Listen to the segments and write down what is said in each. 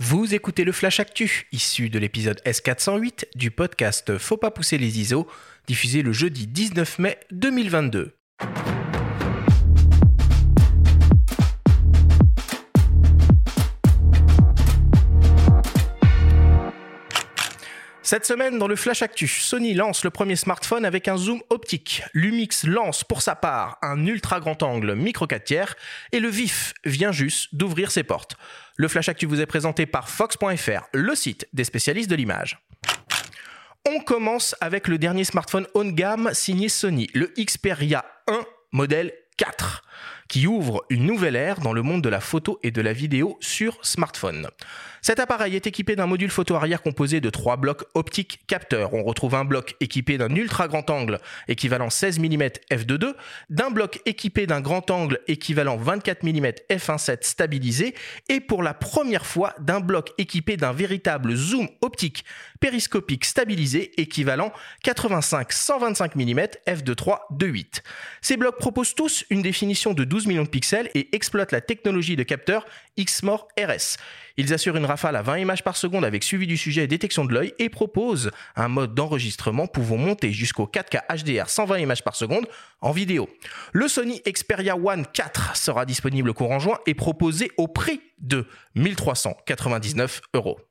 Vous écoutez le Flash Actu, issu de l'épisode S408 du podcast Faut pas pousser les ISO, diffusé le jeudi 19 mai 2022. Cette semaine, dans le Flash Actu, Sony lance le premier smartphone avec un zoom optique. Lumix lance pour sa part un ultra grand angle micro 4 tiers et le VIF vient juste d'ouvrir ses portes. Le Flash Actu vous est présenté par Fox.fr, le site des spécialistes de l'image. On commence avec le dernier smartphone haut de gamme signé Sony, le Xperia 1 modèle 4 qui ouvre une nouvelle ère dans le monde de la photo et de la vidéo sur smartphone. Cet appareil est équipé d'un module photo arrière composé de trois blocs optiques capteurs. On retrouve un bloc équipé d'un ultra grand angle équivalent 16 mm f2.2, d'un bloc équipé d'un grand angle équivalent 24 mm f1.7 stabilisé et pour la première fois d'un bloc équipé d'un véritable zoom optique périscopique stabilisé équivalent 85-125 mm f2.3 de 8. Ces blocs proposent tous une définition de 12 millions de pixels et exploitent la technologie de capteur XMOR RS. Ils assurent une rafale à 20 images par seconde avec suivi du sujet et détection de l'œil et proposent un mode d'enregistrement pouvant monter jusqu'au 4K HDR 120 images par seconde en vidéo. Le Sony Xperia One 4 sera disponible courant juin et proposé au prix de 1399 euros.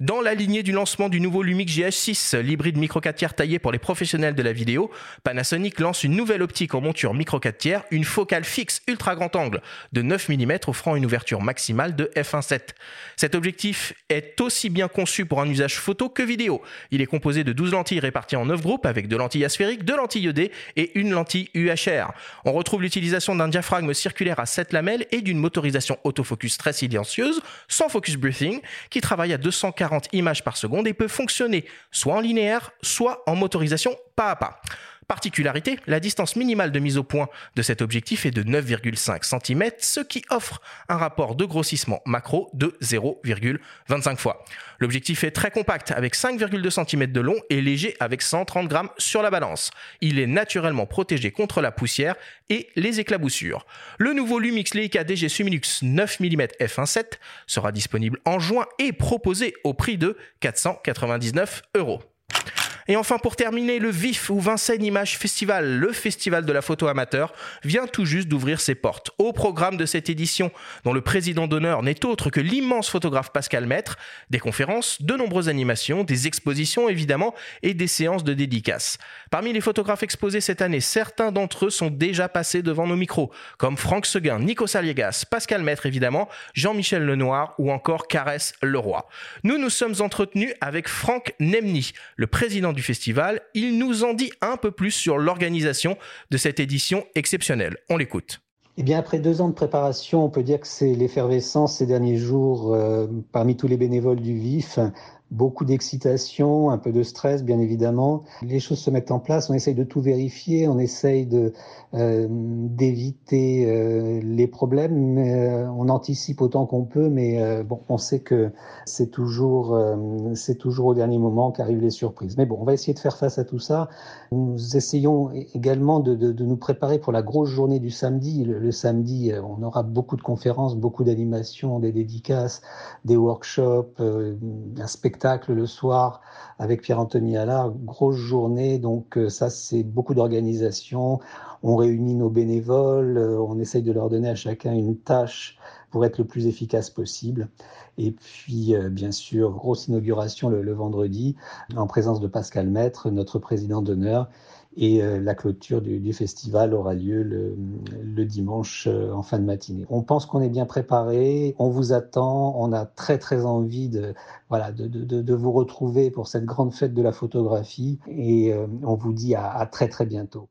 Dans la lignée du lancement du nouveau Lumix GH6, l'hybride micro 4 tiers taillé pour les professionnels de la vidéo, Panasonic lance une nouvelle optique en monture micro 4 tiers, une focale fixe ultra grand angle de 9 mm offrant une ouverture maximale de f1.7. Cet objectif est aussi bien conçu pour un usage photo que vidéo. Il est composé de 12 lentilles réparties en 9 groupes avec de lentilles asphériques, de lentilles ED et une lentille UHR. On retrouve l'utilisation d'un diaphragme circulaire à 7 lamelles et d'une motorisation autofocus très silencieuse, sans focus breathing, qui travaille à 240 40 images par seconde et peut fonctionner soit en linéaire, soit en motorisation pas à pas. Particularité, la distance minimale de mise au point de cet objectif est de 9,5 cm, ce qui offre un rapport de grossissement macro de 0,25 fois. L'objectif est très compact avec 5,2 cm de long et léger avec 130 grammes sur la balance. Il est naturellement protégé contre la poussière et les éclaboussures. Le nouveau Lumix Leica DG Suminux 9 mm f1.7 sera disponible en juin et proposé au prix de 499 euros. Et enfin, pour terminer, le VIF ou Vincennes Image Festival, le festival de la photo amateur, vient tout juste d'ouvrir ses portes. Au programme de cette édition, dont le président d'honneur n'est autre que l'immense photographe Pascal Maître, des conférences, de nombreuses animations, des expositions évidemment et des séances de dédicaces. Parmi les photographes exposés cette année, certains d'entre eux sont déjà passés devant nos micros, comme Franck Seguin, Nico Saliegas, Pascal Maître évidemment, Jean-Michel Lenoir ou encore Caresse Leroy. Nous nous sommes entretenus avec Franck Nemny, le président du festival, il nous en dit un peu plus sur l'organisation de cette édition exceptionnelle. On l'écoute. Eh bien, après deux ans de préparation, on peut dire que c'est l'effervescence ces derniers jours euh, parmi tous les bénévoles du VIF beaucoup d'excitation, un peu de stress, bien évidemment. Les choses se mettent en place, on essaye de tout vérifier, on essaye de euh, d'éviter euh, les problèmes, euh, on anticipe autant qu'on peut, mais bon, on sait que c'est toujours c'est toujours au dernier moment qu'arrivent les surprises. Mais bon, on va essayer de faire face à tout ça. Nous essayons également de, de, de nous préparer pour la grosse journée du samedi. Le, le samedi, on aura beaucoup de conférences, beaucoup d'animations, des dédicaces, des workshops, un spectacle le soir avec Pierre-Anthony Allard, grosse journée, donc euh, ça c'est beaucoup d'organisation. On réunit nos bénévoles, euh, on essaye de leur donner à chacun une tâche pour être le plus efficace possible. Et puis, euh, bien sûr, grosse inauguration le, vendredi en présence de Pascal Maître, notre président d'honneur, et euh, la clôture du, festival aura lieu le, dimanche euh, en fin de matinée. On pense qu'on est bien préparé, on vous attend, on a très très envie de, voilà, de, de, de vous retrouver pour cette grande fête de la photographie et euh, on vous dit à, à très très bientôt.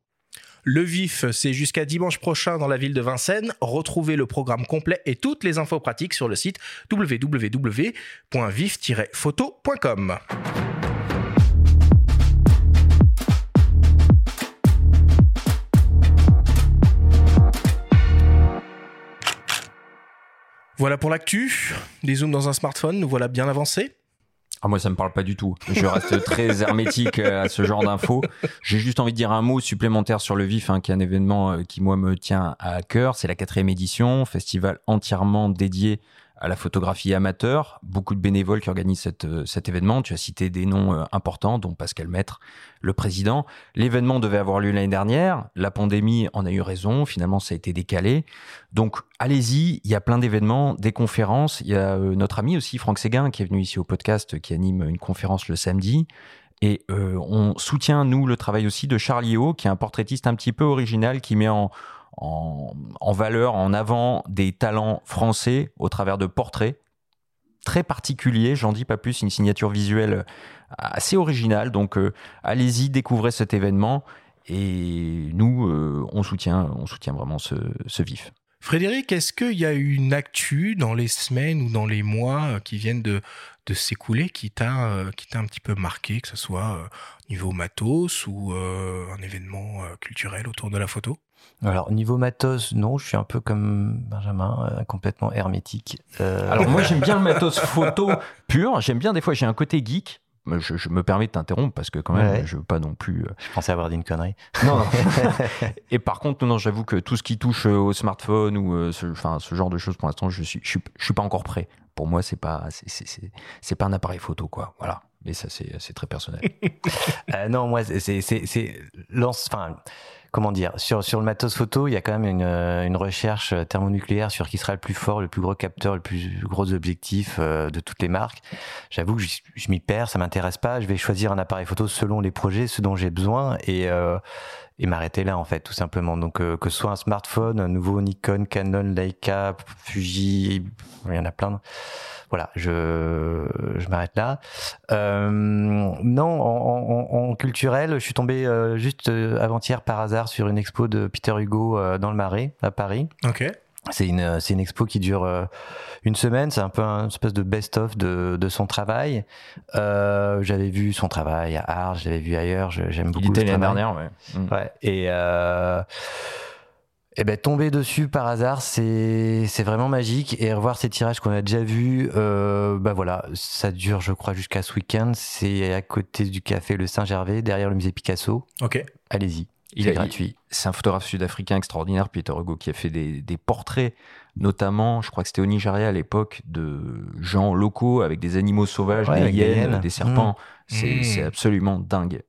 Le VIF, c'est jusqu'à dimanche prochain dans la ville de Vincennes. Retrouvez le programme complet et toutes les infos pratiques sur le site www.vif-photo.com. Voilà pour l'actu. Des zooms dans un smartphone, nous voilà bien avancés. Ah, moi, ça me parle pas du tout. Je reste très hermétique euh, à ce genre d'infos. J'ai juste envie de dire un mot supplémentaire sur le VIF, hein, qui est un événement euh, qui, moi, me tient à cœur. C'est la quatrième édition, festival entièrement dédié à la photographie amateur, beaucoup de bénévoles qui organisent euh, cet événement. Tu as cité des noms euh, importants, dont Pascal Maître, le président. L'événement devait avoir lieu l'année dernière. La pandémie en a eu raison. Finalement, ça a été décalé. Donc, allez-y. Il y a plein d'événements, des conférences. Il y a notre ami aussi, Franck Séguin, qui est venu ici au podcast, qui anime une conférence le samedi. Et on soutient, nous, le travail aussi de Charlie O, qui est un portraitiste un petit peu original, qui met en, en, valeur, en avant des talents français au travers de portraits très particuliers. J'en dis pas plus, une signature visuelle assez originale. Donc euh, allez-y, découvrez cet événement. Et nous, euh, on, soutient, on soutient vraiment ce, vif. Frédéric, est-ce qu'il y a une actu dans les semaines ou dans les mois qui viennent de, de s'écouler qui t'a euh, qui t'a un petit peu marqué, que ce soit niveau matos ou un événement culturel autour de la photo? Alors, niveau matos, non, je suis un peu comme Benjamin, euh, complètement hermétique. Euh, Alors, moi, j'aime bien le matos photo pur. J'aime bien, des fois, j'ai un côté geek. Je, me permets de t'interrompre parce que, quand même, je veux pas non plus. Euh, je pensais avoir dit une connerie. Non, non. Et par contre, non, j'avoue que tout ce qui touche au smartphone ou ce, enfin, ce genre de choses, pour l'instant, je suis, je suis, pas encore prêt. Pour moi, c'est pas, c'est pas un appareil photo, quoi. Voilà. Mais ça, c'est très personnel. non, moi, c'est. Lance. Enfin comment dire, sur, sur le matos photo, il y a quand même une, euh, une, recherche thermonucléaire sur qui sera le plus fort, le plus gros capteur, le plus gros objectif euh, de toutes les marques. J'avoue que je, m'y perds, ça m'intéresse pas. Je vais choisir un appareil photo selon les projets, ce dont j'ai besoin et, euh, et m'arrêter là en fait, tout simplement. Donc que ce soit un smartphone, un nouveau Nikon, Canon, Leica, Fuji, il y en a plein voilà, je, je m'arrête là. Euh, non, en, en, culturel, je suis tombé euh, juste euh, avant-hier par hasard sur une expo de Peter Hugo dans le Marais, à Paris. Ok. C'est une, c'est une expo qui dure une semaine. C'est un peu une espèce de best-of de, de son travail. Euh, j'avais vu son travail à Arles, j'avais vu ailleurs. J'aime beaucoup. Il était l'année dernière, ouais. Mm. ouais. Et euh, eh ben, tomber dessus par hasard, c'est c'est vraiment magique. Et revoir ces tirages qu'on a déjà vus, euh, bah voilà, ça dure, je crois, jusqu'à ce week-end. C'est à côté du café Le Saint-Gervais, derrière le musée Picasso. Ok. Allez-y. Il est gratuit. C'est un photographe sud-africain extraordinaire, Peter Hugo, qui a fait des, des portraits, notamment, je crois que c'était au Nigeria à l'époque, de gens locaux avec des animaux sauvages, des hyènes, des serpents. Mmh. C'est absolument dingue.